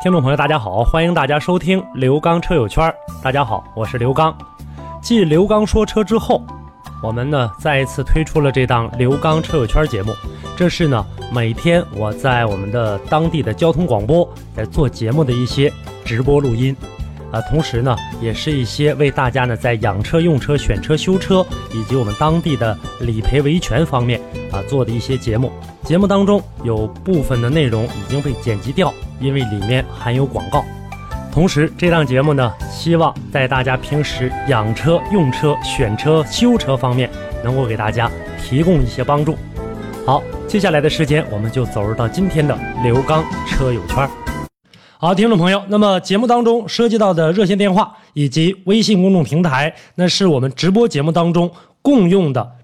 听众朋友，大家好，欢迎大家收听刘刚车友圈。大家好，我是刘刚。继刘刚说车之后，我们呢再一次推出了这档刘刚车友圈节目。这是呢每天我在我们的当地的交通广播在做节目的一些直播录音，啊，同时呢也是一些为大家呢在养车、用车、选车、修车以及我们当地的理赔维权方面啊做的一些节目。节目当中有部分的内容已经被剪辑掉，因为里面含有广告。同时，这档节目呢，希望在大家平时养车、用车、选车、修车方面，能够给大家提供一些帮助。好，接下来的时间，我们就走入到今天的刘刚车友圈。好，听众朋友，那么节目当中涉及到的热线电话以及微信公众平台，那是我们直播节目当中共用的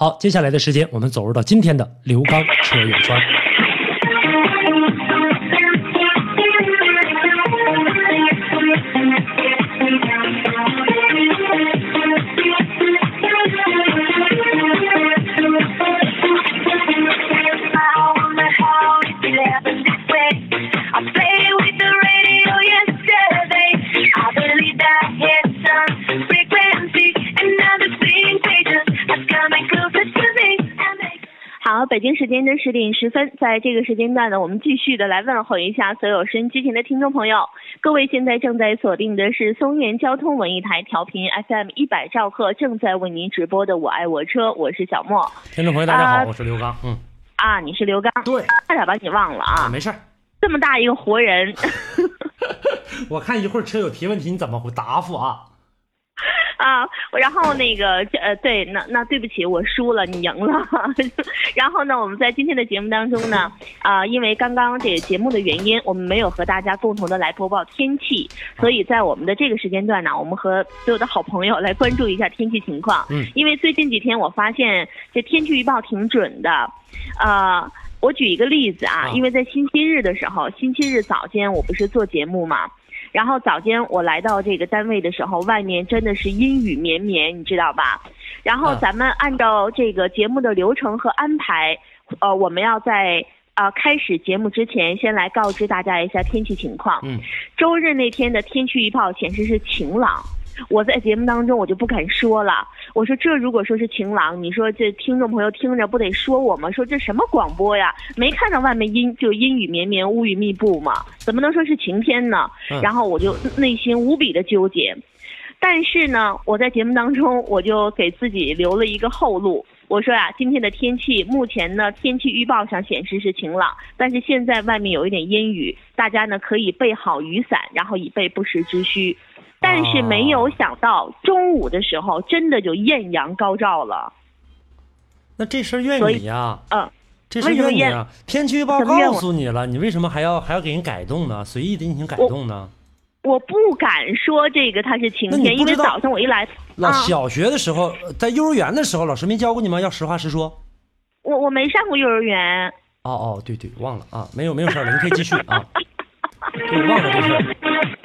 好，接下来的时间，我们走入到今天的刘刚车友圈。北京时间的十点十分，在这个时间段呢，我们继续的来问候一下所有收音机前的听众朋友。各位现在正在锁定的是松原交通文艺台调频 FM 一百兆赫，正在为您直播的《我爱我车》，我是小莫。听众朋友，大家好，啊我是刘刚。嗯，啊，你是刘刚，对，差点把你忘了啊！没事儿。这么大一个活人，我看一会儿车友提问题，你怎么回答复啊？啊，然后那个呃，对，那那对不起，我输了，你赢了。然后呢，我们在今天的节目当中呢，啊、因为刚刚这个节目的原因，我们没有和大家共同的来播报天气，所以在我们的这个时间段呢，我们和所有的好朋友来关注一下天气情况。嗯，因为最近几天我发现这天气预报挺准的，呃。我举一个例子啊，啊因为在星期日的时候，星期日早间我不是做节目嘛，然后早间我来到这个单位的时候，外面真的是阴雨绵绵，你知道吧？然后啊咱们按照这个节目的流程和安排，呃，我们要在呃开始节目之前，先来告知大家一下天气情况。嗯，周日那天的天气预报显示是晴朗。我在节目当中我就不敢说了，我说这如果说是晴朗，你说这听众朋友听着不得说我吗？说这什么广播呀？没看到外面阴就阴雨绵绵、乌云密布吗？怎么能说是晴天呢？嗯然后我就内心无比的纠结。但是呢，我在节目当中我就给自己留了一个后路。我说呀、今天的天气目前呢，天气预报上显示是晴朗，但是现在外面有一点阴雨，大家呢可以备好雨伞，然后以备不时之需。但是没有想到中午的时候，真的就艳阳高照了。那这事儿怨你呀、嗯，这事儿怨你啊！天气预报告诉你了，你为什么还要还要给人改动呢？随意的进行改动呢？我不敢说这个它是晴天，因为早上我一来，老啊小学的时候，呃在幼儿园的时候，老师没教过你吗？要实话实说。我我没上过幼儿园。哦哦，对对，忘了啊，没有没有事儿了，你可以继续啊。对，忘了这事儿。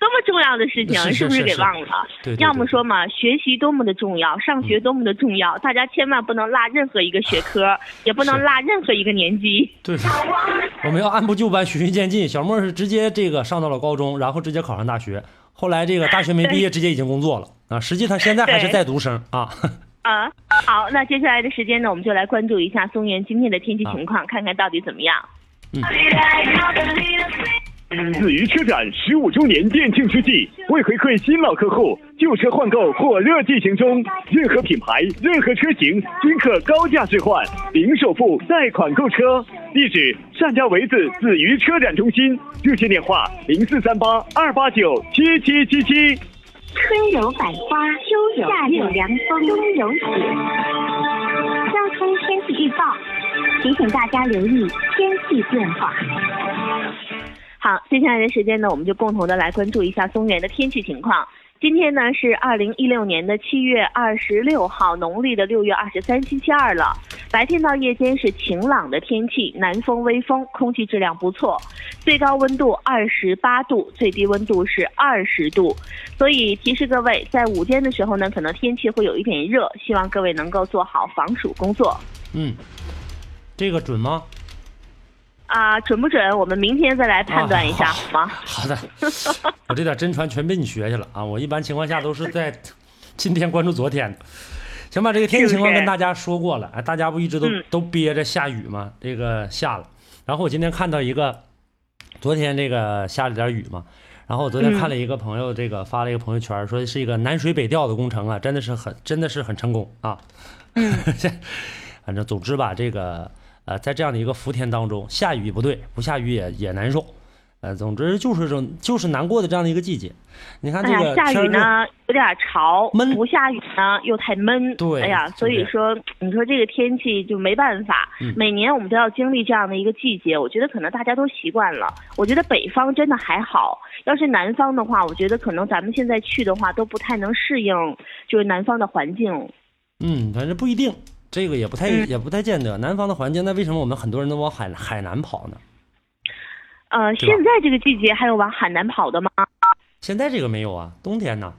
多么重要的事情，是不是给忘了？对对对要么说嘛，学习多么的重要，上学多么的重要，大家千万不能落任何一个学科，也不能落任何一个年级。对，我们要按部就班，循序渐进。小莫是直接这个上到了高中，然后直接考上大学，后来这个大学没毕业，直接已经工作了啊。实际他现在还是在读生啊。啊，好，那接下来的时间呢，我们就来关注一下松原今天的天气情况，看看到底怎么样。子鱼车展十五周年店庆之际，为回馈新老客户，旧车换购火热进行中。任何品牌、任何车型均可高价置换，零首付贷款购车。地址：单家围子子鱼车展中心，热线电话：零四三八二八九七七七七。春有百花，秋有夏有凉风，冬有雪。交通天气预报提醒大家留意天气变化。好，接下来的时间呢，我们就共同的来关注一下松原的天气情况。今天呢是二零一六年的七月二十六号，农历的六月二十三，星期二了。白天到夜间是晴朗的天气，南风微风，空气质量不错，最高温度二十八度，最低温度是二十度。所以提示各位，在午间的时候呢，可能天气会有一点热，希望各位能够做好防暑工作。嗯，这个准吗？啊，准不准？我们明天再来判断一下，啊好吗？好的，我这点真传全被你学去了啊！我一般情况下都是在 今天关注昨天的。行吧，这个天气情况跟大家说过了，哎，大家不一直都、嗯都憋着下雨吗？这个下了，然后我今天看到一个，昨天这个下了点雨嘛，然后我昨天嗯看了一个朋友这个发了一个朋友圈，说是一个南水北调的工程啊，真的是很真的是很成功啊。嗯，反正总之吧，这个呃，在这样的一个伏天当中，下雨不对，不下雨也也难受。呃，总之就是这种就是难过的这样的一个季节。你看这哎呀，下个天儿热雨呢有点潮，闷不下雨呢又太闷。对哎呀，所以说你说这个天气就没办法，嗯每年我们都要经历这样的一个季节。我觉得可能大家都习惯了。我觉得北方真的还好，要是南方的话，我觉得可能咱们现在去的话都不太能适应，就是南方的环境。嗯，反正不一定，这个也不太、嗯也不太见得。南方的环境，那为什么我们很多人都往海海南跑呢？呃，现在这个季节还有往海南跑的吗？现在这个没有啊，冬天呢，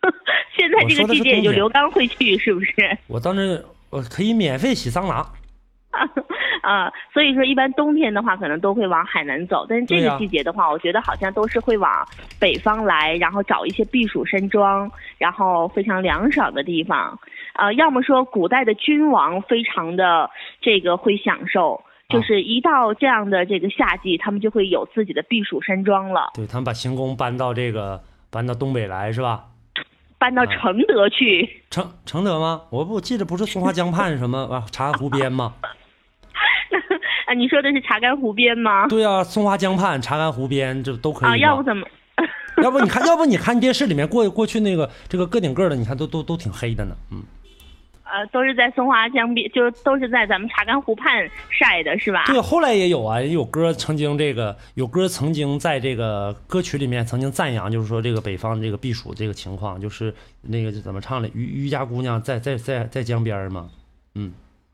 现在这个季节也就刘刚会去，是不是？我当时我可以免费洗桑拿。啊，所以说一般冬天的话，可能都会往海南走，但是这个季节的话，我觉得好像都是会往北方来，然后找一些避暑山庄，然后非常凉爽的地方。呃，要么说古代的君王非常的这个会享受，就是一到这样的这个夏季，他们就会有自己的避暑山庄了，对他们把行宫搬到这个搬到东北来是吧？搬到啊承德去。承承德吗？我不记得不是松花江畔什么 啊长安湖边吗？啊，你说的是查干湖边吗？对啊，松花江畔、查干湖边这都可以啊，要不怎么？要不你看，要不你看电视里面过过去那个这个个顶个的，你看都都都挺黑的呢。嗯，呃，都是在松花江边，就是都是在咱们查干湖畔晒的，是吧？对，后来也有啊，也有歌曾经这个有歌曾经在这个歌曲里面曾经赞扬，就是说这个北方这个避暑这个情况，就是那个怎么唱的，渔渔家姑娘在在在在江边儿嘛。嗯，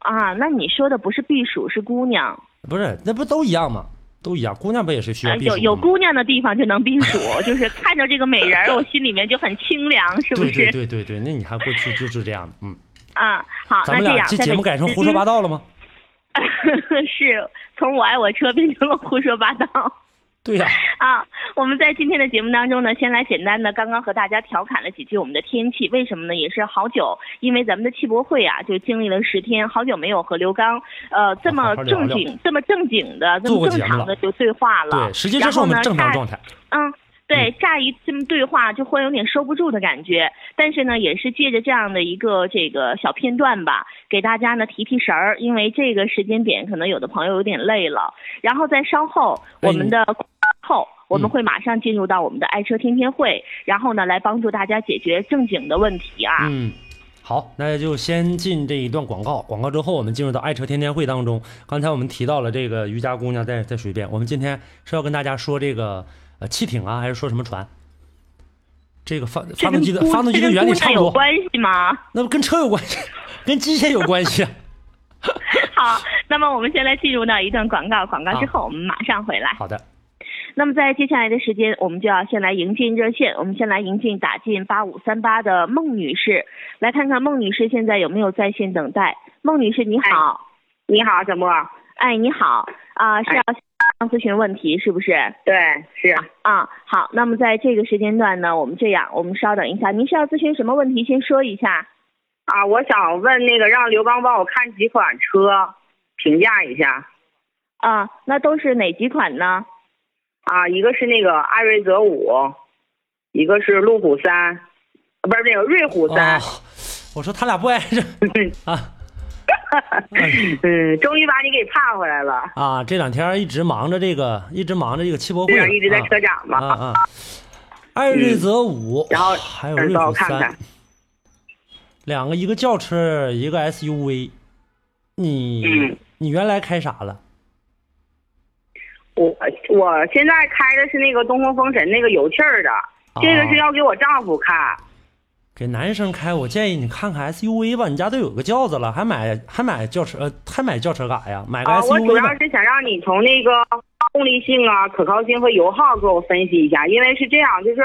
啊，那你说的不是避暑，是姑娘。不是，那不都一样吗？都一样，姑娘不也是需要呃，避暑有有姑娘的地方就能避暑，就是看着这个美人儿，我心里面就很清凉，是不是？对对对对，那你还过去就是这样的，嗯，啊，好，咱们俩那这样，这节目改成胡说八道了吗？是从我爱我车变成了胡说八道。对呀、啊，我们在今天的节目当中呢，先来简单的刚刚和大家调侃了几句我们的天气，为什么呢？也是好久，因为咱们的汽博会啊，就经历了十天，好久没有和刘刚呃这么正经、这么正经的、这么正常的就对话了。对，实际这是我们正常状态。嗯，对，乍一这么对话就会有点收不住的感觉，但是呢，也是借着这样的一个这个小片段吧，给大家呢提提神儿，因为这个时间点可能有的朋友有点累了，然后在稍后哎我们的后。我们嗯会马上进入到我们的爱车天天会，然后呢，来帮助大家解决正经的问题啊。嗯，好，那就先进这一段广告，广告之后我们进入到爱车天天会当中。刚才我们提到了这个瑜伽姑娘在在水边，我们今天是要跟大家说这个呃汽艇啊，还是说什么船？这个发发动机的发动机的原理差不多，有关系吗？那不跟车有关系，跟机械有关系啊。好，那么我们先来进入到一段广告，广告之啊后我们马上回来。好的，那么在接下来的时间，我们就要先来迎进热线，我们先来迎进打进八五三八的孟女士，来看看孟女士现在有没有在线等待。孟女士你好，你好，小莫。哎你好啊、是要向咨询问题是不是？对，是啊，好，那么在这个时间段呢，我们这样，我们稍等一下，您是要咨询什么问题？先说一下。啊，我想问那个让刘刚帮我看几款车，评价一下。啊，那都是哪几款呢？啊，一个是那个艾瑞泽五，一个是路虎三，啊不是那个瑞虎三啊。，我说他俩不挨着 啊 嗯，终于把你给盼回来了。啊！这两天一直忙着这个，一直忙着这个汽博会一直在啊车展嘛。啊啊！艾瑞泽五，然后还有瑞让虎三我看看，两个，一个轿车，一个 SUV。你、嗯你原来开啥了？我我现在开的是那个东风风神那个油气儿的，这个是要给我丈夫开。给男生开，我建议你看看 SUV 吧，你家都有个轿子了，还买还买轿车，呃，还买轿车干啥呀？买个啊，我主 SUV 要。是想让你从那个动力性啊、可靠性和油耗给我分析一下，因为是这样，就是，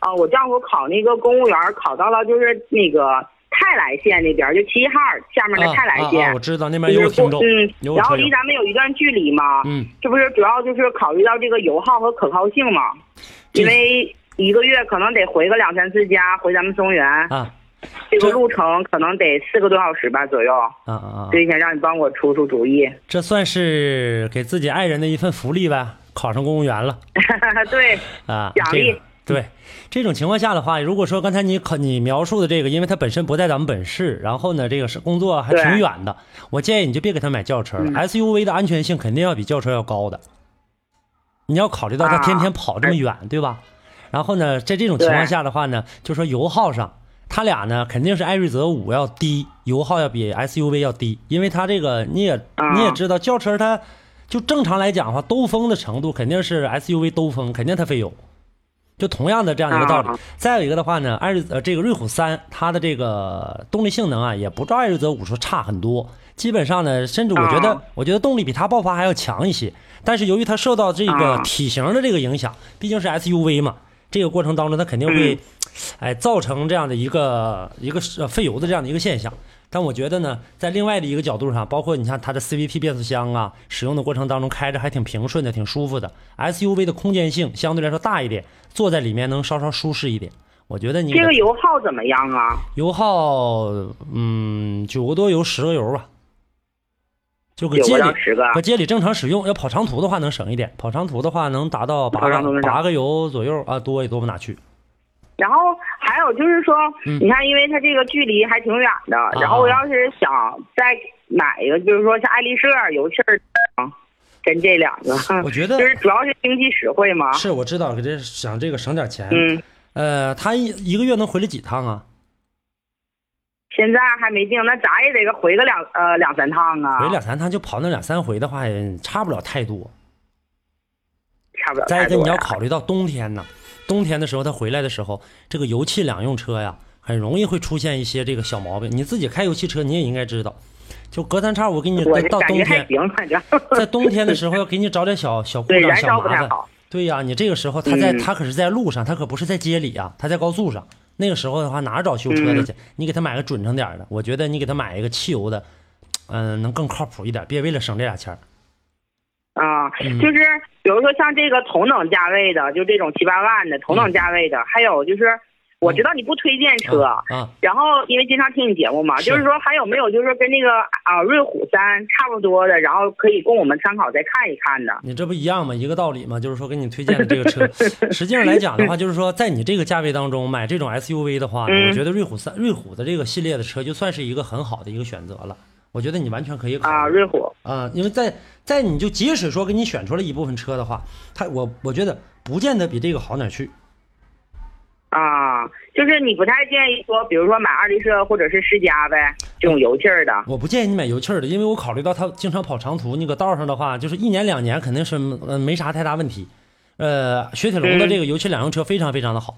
呃，我丈夫考那个公务员考到了，就是那个泰来县那边，就齐齐哈尔下面的啊泰来县，啊啊！我知道那边有听众，过嗯，然后离。咱们有一段距离嘛，嗯，这不是主要就是考虑到这个油耗和可靠性嘛，因为一个月可能得回个两三次家，回咱们松原，啊这个路程可能得四个多小时吧左右，啊啊啊！所以想让你帮我出出主意。这算是给自己爱人的一份福利呗，考上公务员了 对，啊！奖励这个对这种情况下的话，如果说刚才你考你描述的这个，因为它本身不在咱们本市，然后呢，这个是工作还挺远的，我建议你就别给他买轿车了。嗯 SUV 的安全性肯定要比轿车要高的，你要考虑到他天天跑这么远，对吧？然后呢，在这种情况下的话呢，就说油耗上，它俩呢肯定是艾瑞泽五要低，油耗要比 SUV 要低，因为它这个你也啊你也知道，轿车它就正常来讲的话，兜风的程度肯定是 SUV 兜风，肯定它费油。就同样的这样一个道理啊。再有一个的话呢，艾瑞呃这个瑞虎三它的这个动力性能啊，也不照艾瑞泽五说差很多。基本上呢，甚至我觉得，啊我觉得动力比它爆发还要强一些。但是由于它受到这个啊体型的这个影响，毕竟是 SUV 嘛，这个过程当中它肯定会，哎，造成这样的一个一个呃费油的这样的一个现象。但我觉得呢，在另外的一个角度上，包括你看它的 CVT 变速箱啊，使用的过程当中开着还挺平顺的，挺舒服的。SUV 的空间性相对来说大一点，坐在里面能稍稍舒适一点。我觉得你这个油耗怎么样啊？油耗，嗯，九个多油，十个油吧，就搁九街里。搁街里正常使用，要跑长途的话能省一点，跑长途的话能达到八个八个油左右啊，多也多不哪去。然后还有就是说，嗯你看，因为它这个距离还挺远的，然后我要是想再买一个，就是说像爱丽舍油气儿啊，跟这两个，我觉得 就是主要是经济实惠嘛。是我知道，给这想这个省点钱。嗯，呃，他一一个月能回来几趟啊？现在还没定，那咋也得个回个两呃两三趟啊，回两三趟就跑那两三回的话，也差不了太多。差不了太多再一个。你要考虑到冬天呢，冬天的时候他回来的时候，这个油气两用车呀，很容易会出现一些这个小毛病。你自己开油汽车，你也应该知道，就隔三差五给你到冬天，在冬天的时候要给你找点小小故障、小麻烦。对呀、你这个时候他在、嗯他可是在路上，他可不是在街里啊，他在高速上。那个时候的话，哪找修车的嗯去？你给他买个准成点的，我觉得你给他买一个汽油的，嗯、能更靠谱一点，别为了省这俩钱儿。就是比如说像这个同等价位的，就这种七八万的同等价位的，还有就是我知道你不推荐车，啊啊，然后因为经常听你节目嘛，是就是说还有没有就是说跟那个啊瑞虎三差不多的，然后可以供我们参考再看一看的。你这不一样吗？一个道理吗，就是说给你推荐的这个车，实际上来讲的话，就是说在你这个价位当中买这种 SUV 的话，嗯我觉得瑞虎三、瑞虎的这个系列的车就算是一个很好的一个选择了。我觉得你完全可以考虑啊，瑞虎啊，因为在在你就即使说给你选出来一部分车的话，它我我觉得不见得比这个好哪儿去。啊，就是你不太建议说，比如说买二力社或者是世嘉呗，这种油气儿的。我不建议你买油气儿的，因为我考虑到它经常跑长途，你搁道上的话，就是一年两年肯定是呃没啥太大问题。呃，雪铁龙的这个油气两用车非常非常的好，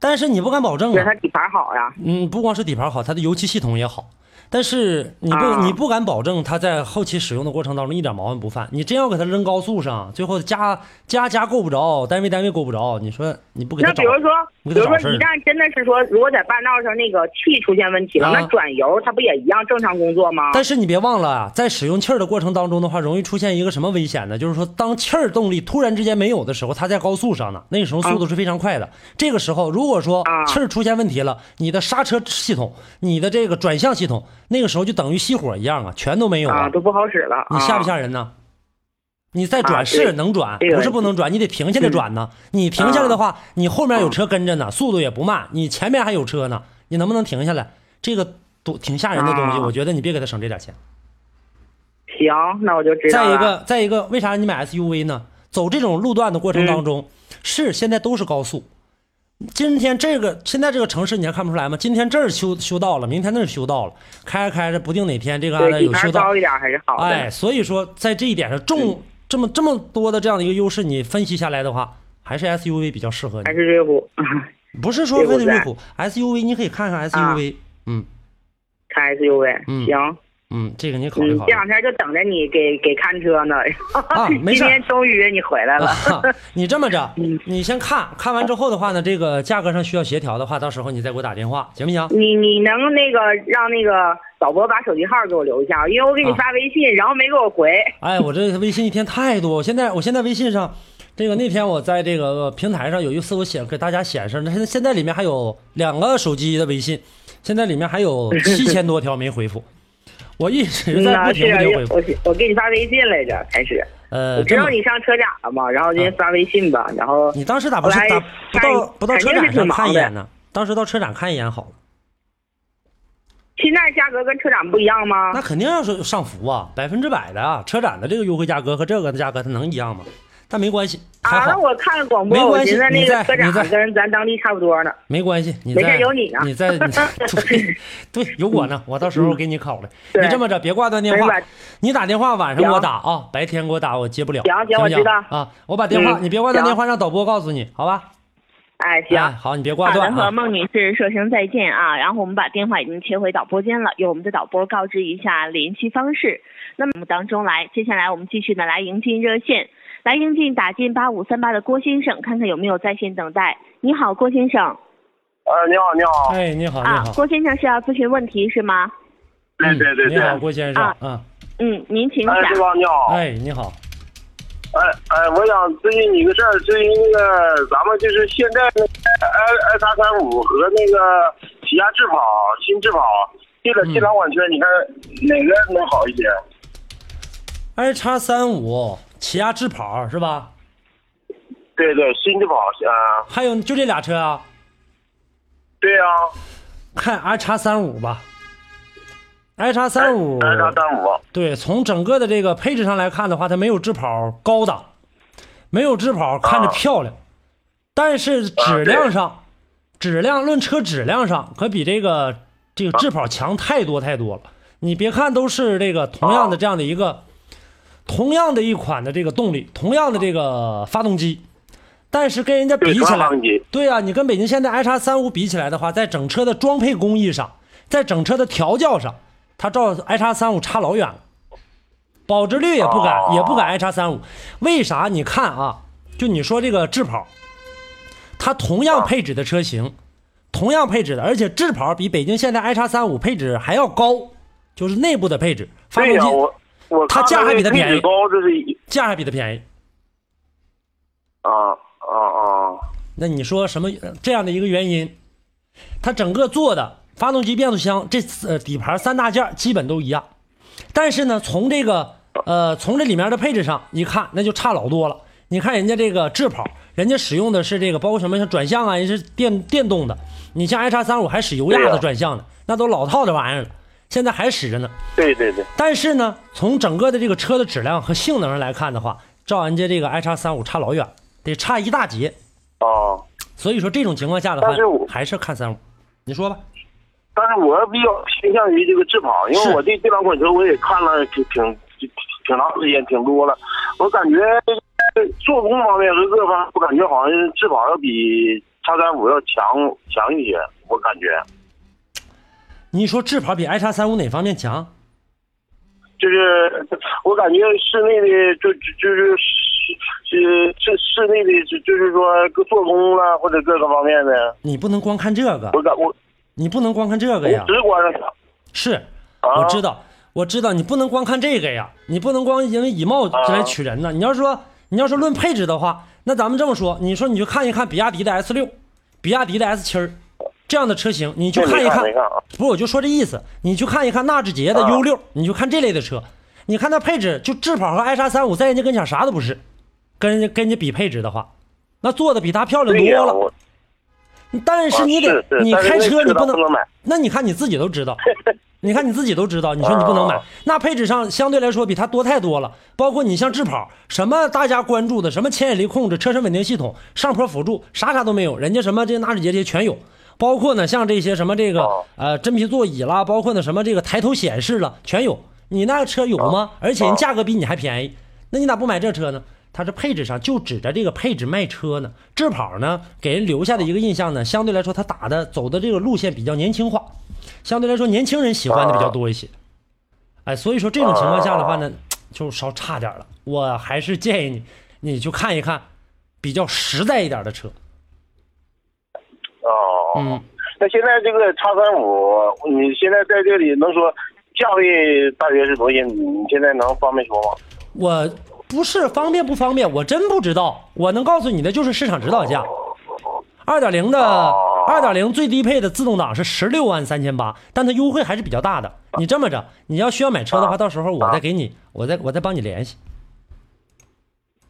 但是你不敢保证啊。对它底盘好呀，嗯，不光是底盘好，它的油气系统也好，但是你不、啊你不敢保证它在后期使用的过程当中一点毛病不犯。你真要给它扔高速上，最后加加加够不着，单位单位够不着，你说你不给那比如说，比如说一旦真的是说，如果在半道上那个气出现问题了，啊那转油它不也一样正常工作吗？但是你别忘了啊，在使用气儿的过程当中的话，容易出现一个什么危险呢？就是说，当气儿动力突然之间没有的时候，它在高速上呢，那个时候速度是非常快的。这个时候，如果说啊气儿出现问题了，你的刹车系统、你的这个转向系统，那个时候就等于熄火一样啊，全都没有啊，了。都不好使了。你吓不啊吓人呢？你再转啊是能转，不是不能转，你得停下来转呢。你停下来的啊话，你后面有车跟着呢，速度也不慢，你前面还有车呢，你能不能停下来？这个都挺吓人的东西，啊我觉得你别给他省这点钱。行，那我就知道了。再一个，再一个，为啥你买 SUV 呢？走这种路段的过程当中，是现在都是高速。今天这个现在这个城市你还看不出来吗？今天这儿修修道了，明天那儿修道了，开着开着，不定哪天这个案子有修道盘高。一点还是好的。哎，所以说在这一点上，重这么这么多的这样的一个优势，你分析下来的话，还是 SUV 比较适合还你。是瑞虎，不是说非得瑞虎 SUV，你可以看看 SUV。嗯看 SUV。嗯行，嗯，这个你考虑嗯，考虑这。两天就等着你给给看车呢。啊 没事今天终于你回来了。啊，你这么着嗯，你先看看完之后的话呢，这个价格上需要协调的话，到时候你再给我打电话，行不行？你你能那个让那个导播把手机号给我留一下，因为我给你啊发微信，然后没给我回。哎，我这微信一天太多，我现在我现在微信上，这个那天我在这个平台上有一次我显给大家显示，那现在现在里面还有两个手机的微信，现在里面还有七千多条没回复，我一直在不停不停回复。我我给你发微信来着，开始。呃，我知道你上车展了嘛，然后就发微信吧，然后你当时咋不是后来咋不到不到车展上看一眼呢？当时到车展看一眼好了，现在价格跟车展不一样吗？那肯定要是上浮啊，百分之百的啊！车展的这个优惠价格和这个的价格它能一样吗？但没关系，还啊，好那我看广播，我没关系寻思那你个车在你在展跟咱当地差不多呢。没关系，你没事在有你呢你在你 在对对有我呢，我到时候给你考了。对你这么着，别挂断电话，你打电话晚上给我打啊，白天给我打我接不了。行行行不行我知道啊，我把电话嗯你别挂断电话，让导播告诉你，好吧？哎，行，哎好，你别挂好的，断啊。和孟女士说声再见啊。然后我们把电话已经切回导播间了，由我们的导播告知一下联系方式。那么当中来，接下来我们继续呢来迎进热线，来英俊打进八五三八的郭先生，看看有没有在线等待。你好，郭先生呃，你好，你好，哎，你好，你啊，好，郭先生是要咨询问题是吗？对对对对，嗯你好，郭先生啊啊，嗯，您请讲。哎，对吧？你好，哎，你好，哎哎，我想咨询你个事儿，咨询那个咱们就是现在那个 i i 叉三五和那个起亚智跑新智跑这个嗯这两款车，你看哪个能好一些？i 叉三五起亚智跑是吧？对对，新智跑啊，还有就这俩车啊？对呀、看 i 叉三五吧，i 叉三五 i 叉三五，对，从整个的这个配置上来看的话，它没有智跑高档，没有智跑看着漂亮，但是质量上，质量论车质量上可比这个这个智跑强太多太多了。你别看都是这个同样的这样的一个，同样的一款的这个动力，同样的这个发动机，但是跟人家比，起来对啊，你跟北京现代 i 叉三五比起来的话，在整车的装配工艺上，在整车的调教上，它照 i 叉三五差老远了，保值率也不敢，哦也不敢 i 叉三五。为啥？你看啊，就你说这个智跑，它同样配置的车型，同样配置的，而且智跑比北京现代 i 叉三五配置还要高，就是内部的配置，发、动机我我它价还比它便宜这是价还比它便宜。啊啊啊，那你说什么这样的一个原因？它整个做的发动机、变速箱这呃底盘三大件基本都一样，但是呢，从这个呃从这里面的配置上一看，那就差老多了。你看人家这个智跑，人家使用的是这个包括什么像转向啊，人是电电动的。你像 i 叉三五还使油压的转向呢，那都老套的玩意儿了，现在还使着呢。对对对，但是呢，从整个的这个车的质量和性能上来看的话，照人家这个 i 叉三五差老远，得差一大截。哦。所以说这种情况下的话是，还是看三五。你说吧，但是我比较倾向于这个智跑，因为我对这两款车我也看了挺挺挺挺长时间，挺多了。我感觉做工方面和各方面，我感觉好像是智跑要比叉三五要强强一些，我感觉你说智跑比 i 叉三五哪方面强？就是我感觉室内的就就就是是室室内的就就是说各做工啊或者各个方面的，你不能光看这个，我感我你不能光看这个我呀。直观上是，啊我知道，我知道，你不能光看这个呀，你不能光因为以貌来取人呢。你要说你要说论配置的话，那咱们这么说，你说你就看一看比亚迪的 S 六，比亚迪的 S 七儿这样的车型，你去看一看看啊，不是，我就说这意思，你去看一看纳智捷的啊 U 六，你就看这类的车，你看它配置，就智跑和艾莎三五在人家跟前啥都不是，跟人家跟人家比配置的话，那做的比它漂亮，多了。但是你得你开车你不能那你看你自己都知道，你看你自己都知道，你说你不能买哦，那配置上相对来说比它多太多了。包括你像智跑，什么大家关注的，什么牵引力控制、车身稳定系统、上坡辅助，啥啥都没有，人家什么这些纳智捷这些全有。包括呢，像这些什么这个哦呃真皮座椅啦，包括呢什么这个抬头显示了，全有。你那个车有吗？而且人价格比你还便宜，那你咋不买这车呢？它这配置上就指着这个配置卖车呢。智跑呢，给人留下的一个印象呢，相对来说它打的走的这个路线比较年轻化，相对来说年轻人喜欢的比较多一些。哎，所以说这种情况下的话呢，就稍差点了。我还是建议你，你去看一看比较实在一点的车。哦，嗯，那现在这个叉三五，你现在在这里能说价位大约是多少？你你现在能方便说吗？我不是方便不方便，我真不知道。我能告诉你的就是市场指导价。二点零的二点零最低配的自动挡是十六万三千八，但它优惠还是比较大的。你这么着，你要需要买车的话，到时候我再给你，我再我再帮你联系。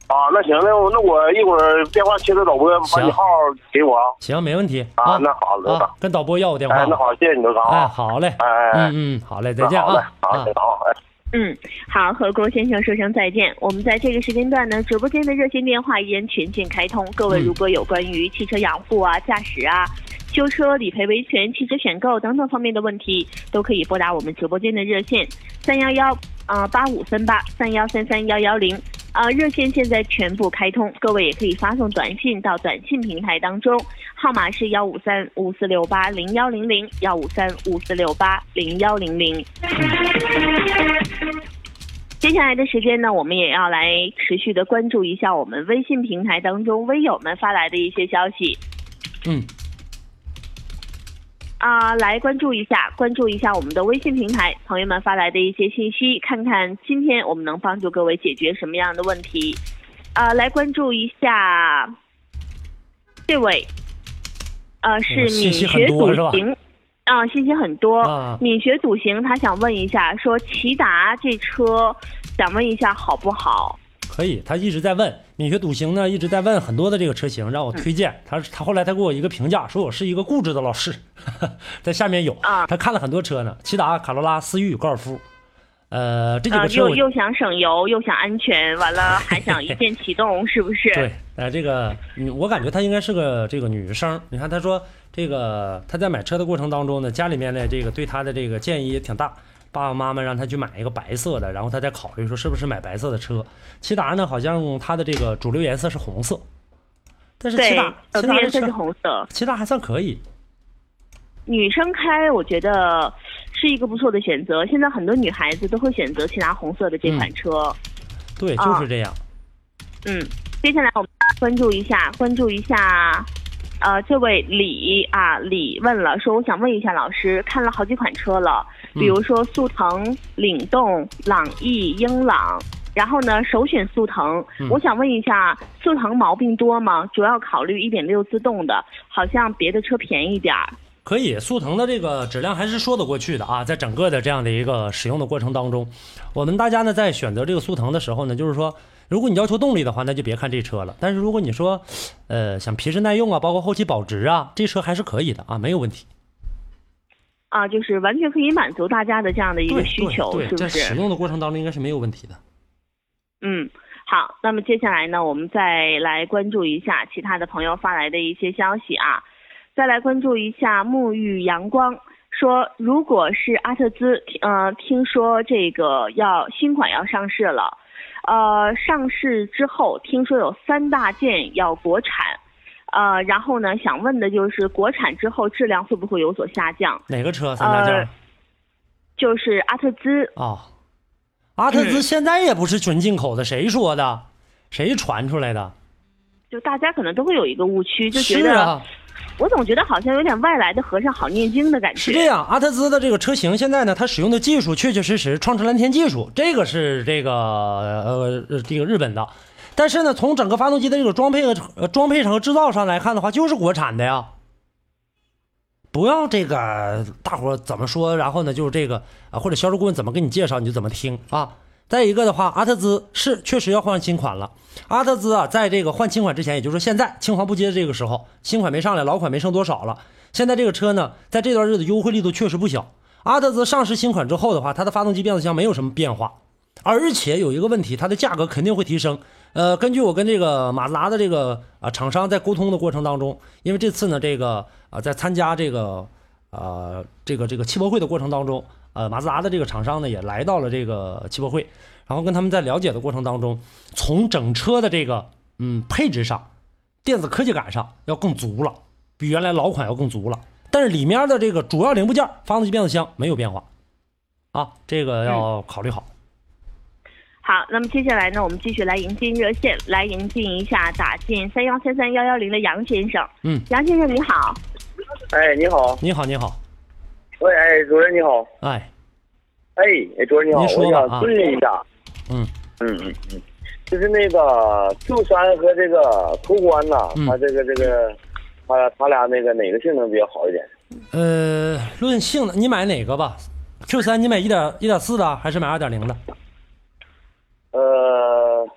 啊，那行，那我那我一会儿电话切到导播，把你号给我啊。行，没问题啊那好刘啊导，跟导播要我电话。哎，那好，谢谢你刘刚哎，啊。好嘞，哎哎哎，嗯嗯，好嘞，再见啊，好，啊谢谢好，哎。嗯，好，和郭先生说声再见。我们在这个时间段呢，直播间的热线电话依然全线开通。各位嗯如果有关于汽车养护啊、驾驶啊、修车、理赔维权、汽车选购等等方面的问题，都可以拨打我们直播间的热线三幺幺啊八五三八三幺三三幺幺零。啊，热线现在全部开通，各位也可以发送短信到短信平台当中，号码是幺五三五四六八零幺零零幺五三五四六八零幺零零。接下来的时间呢，我们也要来持续的关注一下我们微信平台当中微友们发来的一些消息嗯，啊、来关注一下，关注一下我们的微信平台朋友们发来的一些信息，看看今天我们能帮助各位解决什么样的问题。啊、来关注一下这位，呃，是敏学笃行。啊，信息很多。啊敏学笃行，他想问一下，说骐达这车，想问一下好不好？可以，他一直在问敏学笃行呢，一直在问很多的这个车型，让我推荐。他他后来他给我一个评价，说我是一个固执的老师，在下面有啊他看了很多车呢，骐达、卡罗拉、思域、高尔夫，呃，这几啊，个车我又又想省油，又想安全，完了还想一键启动，是不是？对，呃，这个嗯我感觉她应该是个这个女生。你看，她说这个她在买车的过程当中呢，家里面的这个对她的这个建议也挺大，爸爸妈妈让他去买一个白色的，然后他再考虑说是不是买白色的车。骐达呢，好像它的这个主流颜色是红色，但是骐对达，骐手动颜色是红色。骐达还算可以。女生开，我觉得是一个不错的选择。现在很多女孩子都会选择骐达红色的这款车。对，啊就是这样。嗯，接下来我们关注一下，关注一下，呃，这位李啊，李问了，说我想问一下老师，看了好几款车了，比如说速腾、领动、朗逸、英朗。然后呢，首选速腾。嗯我想问一下，速腾毛病多吗？主要考虑1.6自动的，好像别的车便宜点儿。可以，速腾的这个质量还是说得过去的啊，在整个的这样的一个使用的过程当中，我们大家呢在选择这个速腾的时候呢，就是说，如果你要求动力的话，那就别看这车了。但是如果你说，呃，想皮实耐用啊，包括后期保值啊，这车还是可以的啊，没有问题。啊，就是完全可以满足大家的这样的一个需求，对对，在是不是？使用的过程当中应该是没有问题的。嗯，好，那么接下来呢，我们再来关注一下其他的朋友发来的一些消息啊，再来关注一下沐浴阳光说，如果是阿特兹，呃，听说这个要新款要上市了，呃，上市之后听说有三大件要国产。呃，然后呢，想问的就是国产之后质量会不会有所下降？哪个车三大件呃就是阿特兹，哦？阿特嗯兹现在也不是纯进口的，谁说的？谁传出来的？就大家可能都会有一个误区，就觉得、我总觉得好像有点外来的和尚好念经的感觉。是这样，阿特兹的这个车型现在呢，它使用的技术确确实实创驰蓝天技术，这个是这个呃呃这个日本的，但是呢，从整个发动机的这个装配和呃装配上和制造上来看的话，就是国产的呀。不要这个大伙怎么说，然后呢，就是这个啊，或者销售顾问怎么给你介绍，你就怎么听啊。再一个的话，阿特兹是确实要换新款了。阿特兹啊，在这个换新款之前，也就是现在青黄不接的这个时候，新款没上来，老款没剩多少了。现在这个车呢，在这段日子优惠力度确实不小。阿特兹上市新款之后的话，它的发动机、变速箱没有什么变化，而且有一个问题，它的价格肯定会提升。呃，根据我跟这个马自达的这个啊厂商在沟通的过程当中，因为这次呢，这个啊在参加这个呃这个这个汽博会的过程当中，呃马自达的这个厂商呢也来到了这个汽博会，然后跟他们在了解的过程当中，从整车的这个嗯配置上、电子科技感上要更足了，比原来老款要更足了。但是里面的这个主要零部件，发动机、变速箱没有变化，啊，这个要考虑好。好，那么接下来呢，我们继续来迎接热线，来迎进一下打进三幺三三幺幺零的杨先生。嗯，杨先生你好，哎，你好，你好，你好，喂，哎，主任你好，哎，哎，哎，主任你好，您说吧啊我想咨询一下，嗯。嗯嗯嗯，就是那个 Q 三和这个途观呐，嗯。它这个这个，它它俩那个哪个性能比较好一点？呃，论性能，你买哪个吧？Q 三你买一点一点四的，还是买二点零的？呃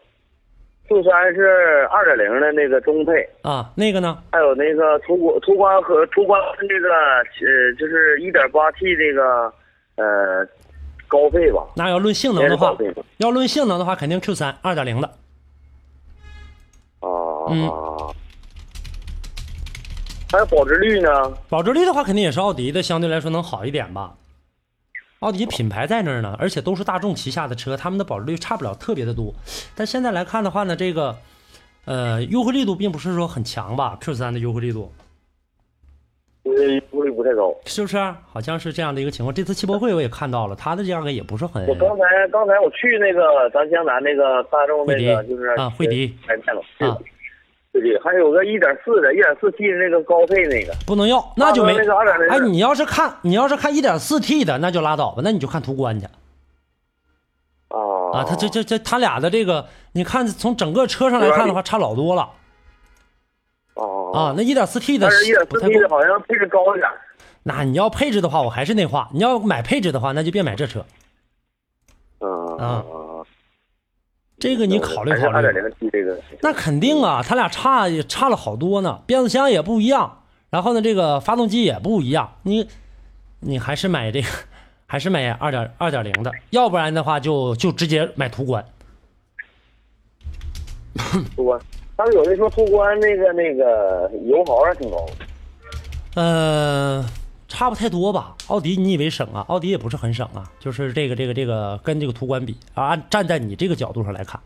，Q 三是二点零的那个中配，啊，那个呢？还有那个途观途观和途观这个呃，就是一点八 T 这个呃高配吧，那要论性能的话要论性能的话，肯定 Q 三二点零的。啊嗯啊。还有保值率呢？保值率的话，肯定也是奥迪的，相对来说能好一点吧。奥迪品牌在那儿呢，而且都是大众旗下的车，他们的保值率差不了特别的多。但现在来看的话呢，这个呃优惠力度并不是说很强吧？Q 三的优惠力度就是优惠率不太高。是不是？好像是这样的一个情况。这次汽博会我也看到了，它的价格也不是很我刚才刚才我去那个咱江南那个大众那个就是啊惠迪啊，对对，还有个一点四的，一点四 T 的那个高配那个，不能要，那就没那个2.0哎，你要是看你要是看一点四 T 的，那就拉倒吧，那你就看途观去啊啊。它这这这他俩的这个，你看从整个车上来看的话，差老多了啊啊。那一点四 T 的但是一点四 T 的。好像配置高一点。那你要配置的话，我还是那话，你要买配置的话，那就别买这车。嗯啊这个你考虑考二点虑。零 T 这个，那肯定啊，它俩差也差了好多呢，变速箱也不一样，然后呢，这个发动机也不一样。你你还是买这个，还是买二点二点零的，要不然的话就就直接买途观。途观，他们有的说途观那个那个油耗还挺高的。呃，差不太多吧。奥迪你以为省啊？奥迪也不是很省啊，就是这个这个这个跟这个途观比啊，按站在你这个角度上来看，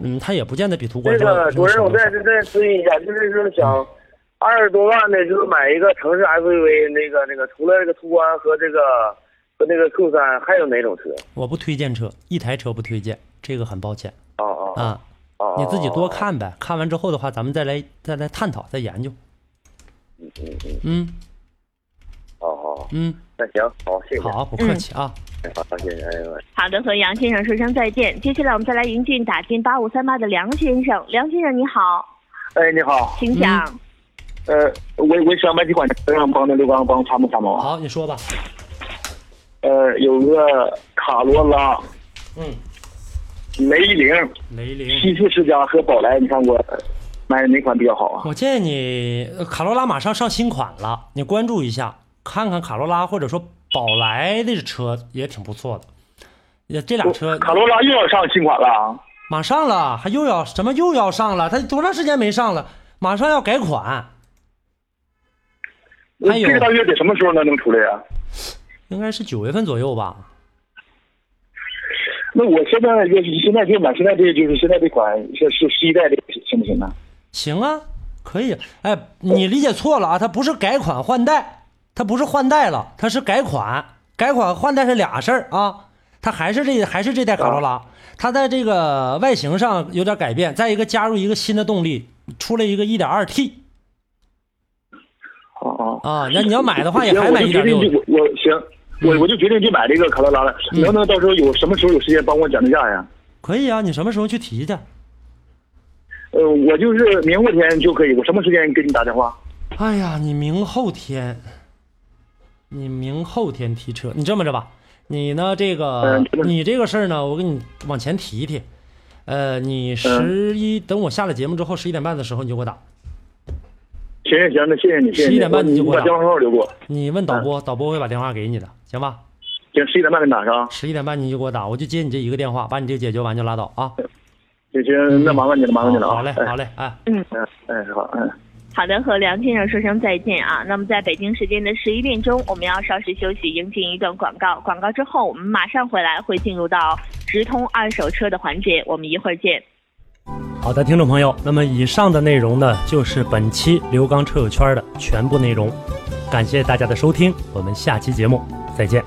嗯，它也不见得比途观这稍个主任，我再再再咨询一下，就是说想二十多万的，就是买一个城市 SUV，那个那个除了这个途观和这个和那个 Q 三，还有哪种车？我不推荐车，一台车不推荐，这个很抱歉啊啊啊。啊！你自己多看呗，看完之后的话，咱们再来再来探讨，再研究。嗯嗯嗯，嗯嗯，那行，好，谢谢，好，不客气啊。好，谢谢，哎呀。好的，和杨先生说声再见。接下来我们再来迎进打进八五三八的梁先生，梁先生你好，哎，你好，请讲。呃，我我想买几款车，让帮那刘刚帮我参谋参谋啊。好，你说吧。呃，有个卡罗拉、嗯，雷凌、雷凌，西四世家和宝来，你看我买哪款比较好啊？我建议你，呃卡罗拉马上上新款了，你关注一下，看看卡罗拉或者说宝来的车也挺不错的。也这俩车卡罗拉又要上新款了啊！马上了，还又要什么又要上了？它多长时间没上了？马上要改款，还有这个大约得什么时候呢能出来呀、应该是九月份左右吧。那我现在就是现在就买现在这就是现在这款是是十一代的行不行呢？行啊，可以。哎，你理解错了啊，它不是改款换代，它不是换代了，它是改款。改款换代是俩事儿啊，它还是这还是这代卡罗拉，它在这个外形上有点改变，再一个加入一个新的动力，出了一个 1.2T 啊啊！啊。那你要买的话，也，还买我就决定1.6就我我行，我我就决定去买这个卡罗拉了。嗯能不能到时候有什么时候有时间帮我讲个价呀？可以啊。你什么时候去提去？呃，我就是明后天就可以，我什么时间给你打电话？哎呀，你明后天，你明后天提车，你这么着吧，你呢？这个你这个事儿呢，我给你往前提一提。呃，你十一等我下了节目之后，十一点半的时候你就给我打。行行行，那谢谢你，谢谢11点半你就给我打把电话号留给我。你问导播，导播会把电话给你的，行吧？行，十一点半给你打上。十一点半你就给我打，我就接你这一个电话，把你这个解决完就拉倒啊。行行，那麻烦你了，麻烦你了啊。好嘞，哎好嘞，哎，嗯，哎，好，嗯。好的，和梁先生说声再见啊。那么在北京时间的十一点钟，我们要稍事休息，迎进一段广告。广告之后，我们马上回来，会进入到直通二手车的环节。我们一会儿见。好的，听众朋友，那么以上的内容呢，就是本期刘刚车友圈的全部内容。感谢大家的收听，我们下期节目再见。